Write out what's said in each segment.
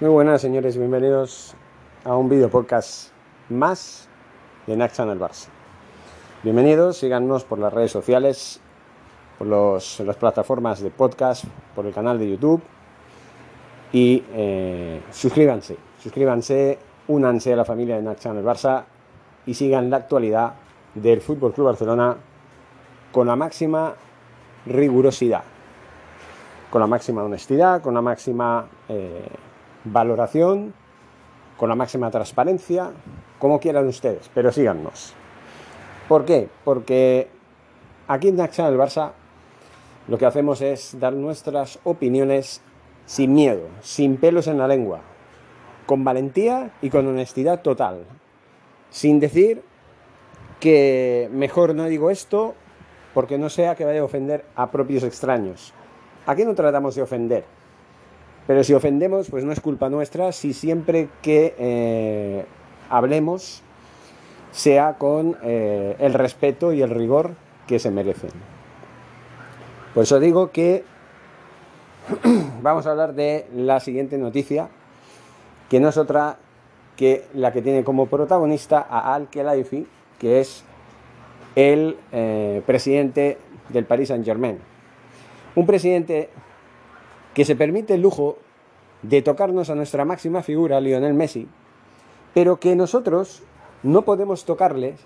Muy buenas señores, bienvenidos a un video podcast más de Nack Channel Barça. Bienvenidos, síganos por las redes sociales, por los, las plataformas de podcast, por el canal de YouTube y eh, suscríbanse, suscríbanse, únanse a la familia de Nack Channel Barça y sigan la actualidad del Fútbol Club Barcelona con la máxima rigurosidad, con la máxima honestidad, con la máxima eh, valoración, con la máxima transparencia, como quieran ustedes, pero síganos. ¿Por qué? Porque aquí en Acción del Barça lo que hacemos es dar nuestras opiniones sin miedo, sin pelos en la lengua, con valentía y con honestidad total, sin decir que mejor no digo esto porque no sea que vaya a ofender a propios extraños. Aquí no tratamos de ofender, pero si ofendemos, pues no es culpa nuestra si siempre que eh, hablemos sea con eh, el respeto y el rigor que se merecen. Por eso digo que vamos a hablar de la siguiente noticia, que no es otra que la que tiene como protagonista a Al-Khelaifi, que es el eh, presidente del Paris Saint-Germain. Un presidente que se permite el lujo de tocarnos a nuestra máxima figura, Lionel Messi, pero que nosotros no podemos tocarles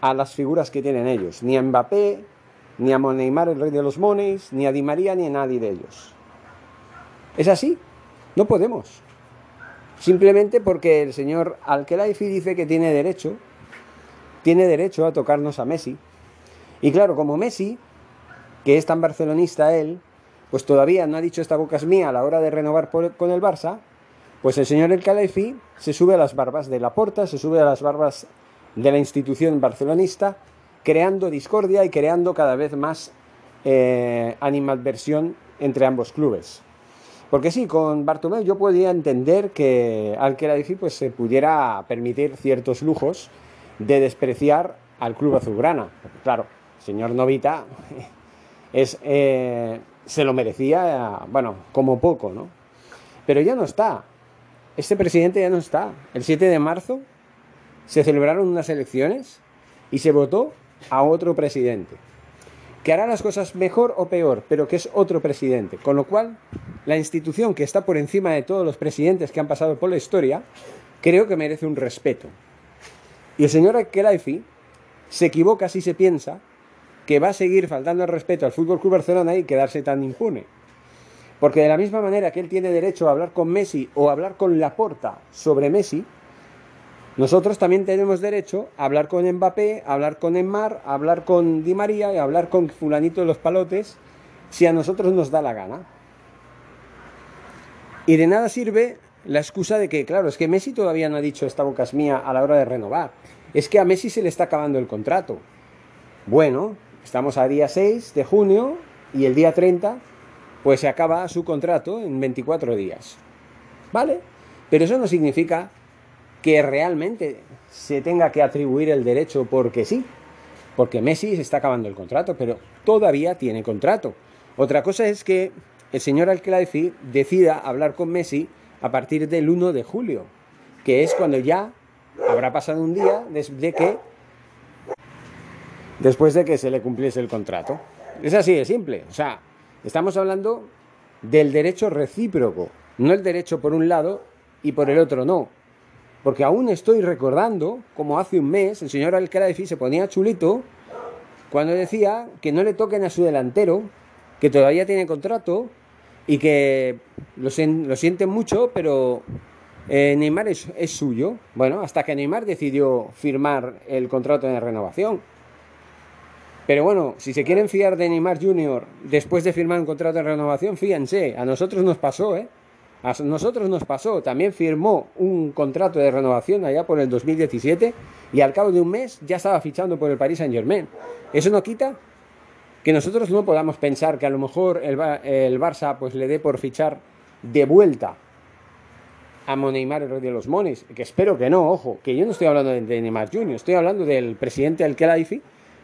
a las figuras que tienen ellos, ni a Mbappé, ni a Neymar, el rey de los mones, ni a Di María, ni a nadie de ellos. Es así, no podemos. Simplemente porque el señor Al-Khelaifi dice que tiene derecho, tiene derecho a tocarnos a Messi. Y claro, como Messi, que es tan barcelonista él, pues todavía no ha dicho esta boca es mía a la hora de renovar con el Barça, pues el señor El Khalifi se sube a las barbas de la Porta, se sube a las barbas de la institución barcelonista, creando discordia y creando cada vez más eh, animadversión entre ambos clubes. Porque sí, con Bartomeu yo podía entender que al Khalifi pues, se pudiera permitir ciertos lujos de despreciar al club azulgrana. Claro, señor Novita es... Eh, se lo merecía, bueno, como poco, ¿no? Pero ya no está. Este presidente ya no está. El 7 de marzo se celebraron unas elecciones y se votó a otro presidente. Que hará las cosas mejor o peor, pero que es otro presidente. Con lo cual, la institución que está por encima de todos los presidentes que han pasado por la historia, creo que merece un respeto. Y el señor Kelaifi se equivoca si se piensa que va a seguir faltando el respeto al Fútbol Club Barcelona y quedarse tan impune. Porque de la misma manera que él tiene derecho a hablar con Messi o hablar con Laporta sobre Messi, nosotros también tenemos derecho a hablar con Mbappé, a hablar con Neymar, a hablar con Di María y a hablar con fulanito de los palotes si a nosotros nos da la gana. Y de nada sirve la excusa de que, claro, es que Messi todavía no ha dicho esta boca es mía a la hora de renovar. Es que a Messi se le está acabando el contrato. Bueno, Estamos a día 6 de junio y el día 30 pues se acaba su contrato en 24 días. ¿Vale? Pero eso no significa que realmente se tenga que atribuir el derecho porque sí. Porque Messi se está acabando el contrato, pero todavía tiene contrato. Otra cosa es que el señor al decida hablar con Messi a partir del 1 de julio, que es cuando ya habrá pasado un día desde que después de que se le cumpliese el contrato. Es así de simple. O sea, estamos hablando del derecho recíproco, no el derecho por un lado y por el otro no. Porque aún estoy recordando como hace un mes el señor Alcalá se ponía chulito cuando decía que no le toquen a su delantero, que todavía tiene contrato y que lo, sienten mucho, pero eh, Neymar es, suyo. Bueno, hasta que Neymar decidió firmar el contrato de renovación. Pero bueno, si se quieren fiar de Neymar Jr. después de firmar un contrato de renovación, fíjense, a nosotros nos pasó, ¿eh? A nosotros nos pasó, también firmó un contrato de renovación allá por el 2017 y al cabo de un mes ya estaba fichando por el Paris Saint Germain. Eso no quita que nosotros no podamos pensar que a lo mejor el, el Barça pues le dé por fichar de vuelta a Neymar el de los mones, que espero que no, ojo, que yo no estoy hablando de Neymar Jr., estoy hablando del presidente Al Khelaifi,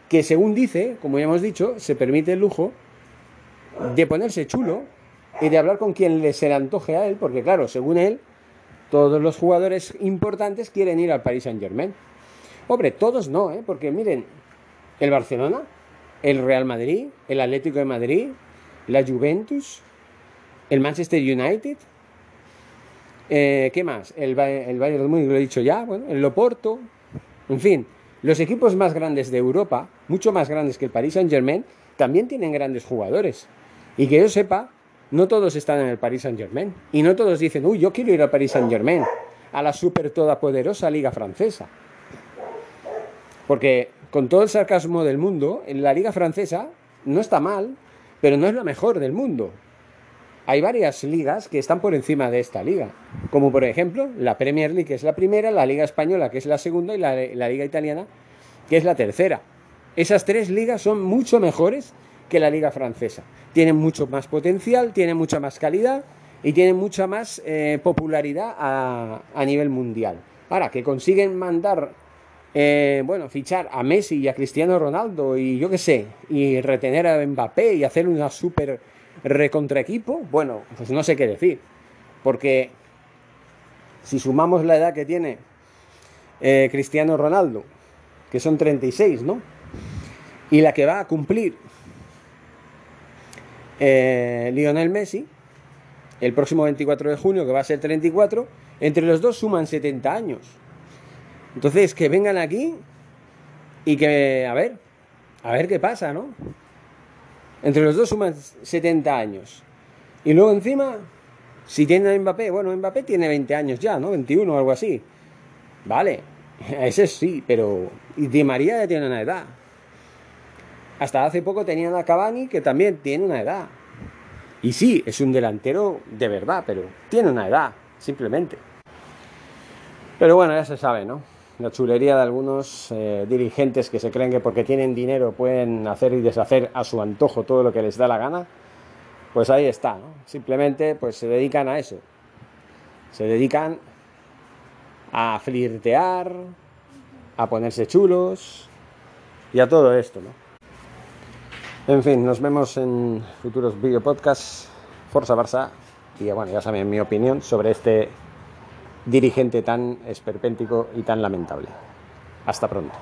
que según dice, como ya hemos dicho, se permite el lujo de ponerse chulo y de hablar con quien se le antoje a él, porque claro, según él, todos los jugadores importantes quieren ir al Paris Saint Germain. Hombre, todos no, ¿eh? porque miren, el Barcelona, el Real Madrid, el Atlético de Madrid, la Juventus, el Manchester United, eh, ¿qué más? El, el Bayern de Múnich, lo he dicho ya, bueno, el Loporto, en fin, los equipos más grandes de Europa, mucho más grandes que el Paris Saint Germain, también tienen grandes jugadores. Y que yo sepa, no todos están en el Paris Saint Germain. Y no todos dicen, uy, yo quiero ir al Paris Saint Germain, a la super todopoderosa liga francesa. Porque con todo el sarcasmo del mundo, la liga francesa no está mal, pero no es la mejor del mundo. Hay varias ligas que están por encima de esta liga, como por ejemplo la Premier League, que es la primera, la Liga Española, que es la segunda, y la, Liga Italiana, que es la tercera. Esas tres ligas son mucho mejores que la liga francesa. Tienen mucho más potencial, tienen mucha más calidad y tienen mucha más eh, popularidad a, nivel mundial. Ahora, que consiguen mandar, eh, bueno, fichar a Messi y a Cristiano Ronaldo y yo qué sé, y retener a Mbappé y hacer una super recontra equipo, bueno, pues no sé qué decir. Porque si sumamos la edad que tiene eh, Cristiano Ronaldo, que son 36, ¿no? Y la que va a cumplir eh, Lionel Messi, el próximo 24 de junio, que va a ser 34, entre los dos suman 70 años. Entonces, que vengan aquí y que, a ver, a ver qué pasa, ¿no? Entre los dos suman 70 años. Y luego encima, si tienen a Mbappé, bueno, Mbappé tiene 20 años ya, ¿no? 21 o algo así. Vale, ese sí, pero... Y Di María ya tiene una edad. Hasta hace poco tenían a Cavani, que también tiene una edad. Y sí, es un delantero de verdad, pero tiene una edad, simplemente. Pero bueno, ya se sabe, ¿no? La chulería de algunos eh, dirigentes que se creen que porque tienen dinero pueden hacer y deshacer a su antojo todo lo que les da la gana. Pues ahí está, ¿no? Simplemente pues se dedican a eso. Se dedican a flirtear, a ponerse chulos y a todo esto, ¿no? En fin, nos vemos en futuros video podcasts. Forza Barça. Y bueno, ya saben mi opinión sobre este dirigente tan esperpéntico y tan lamentable. Hasta pronto.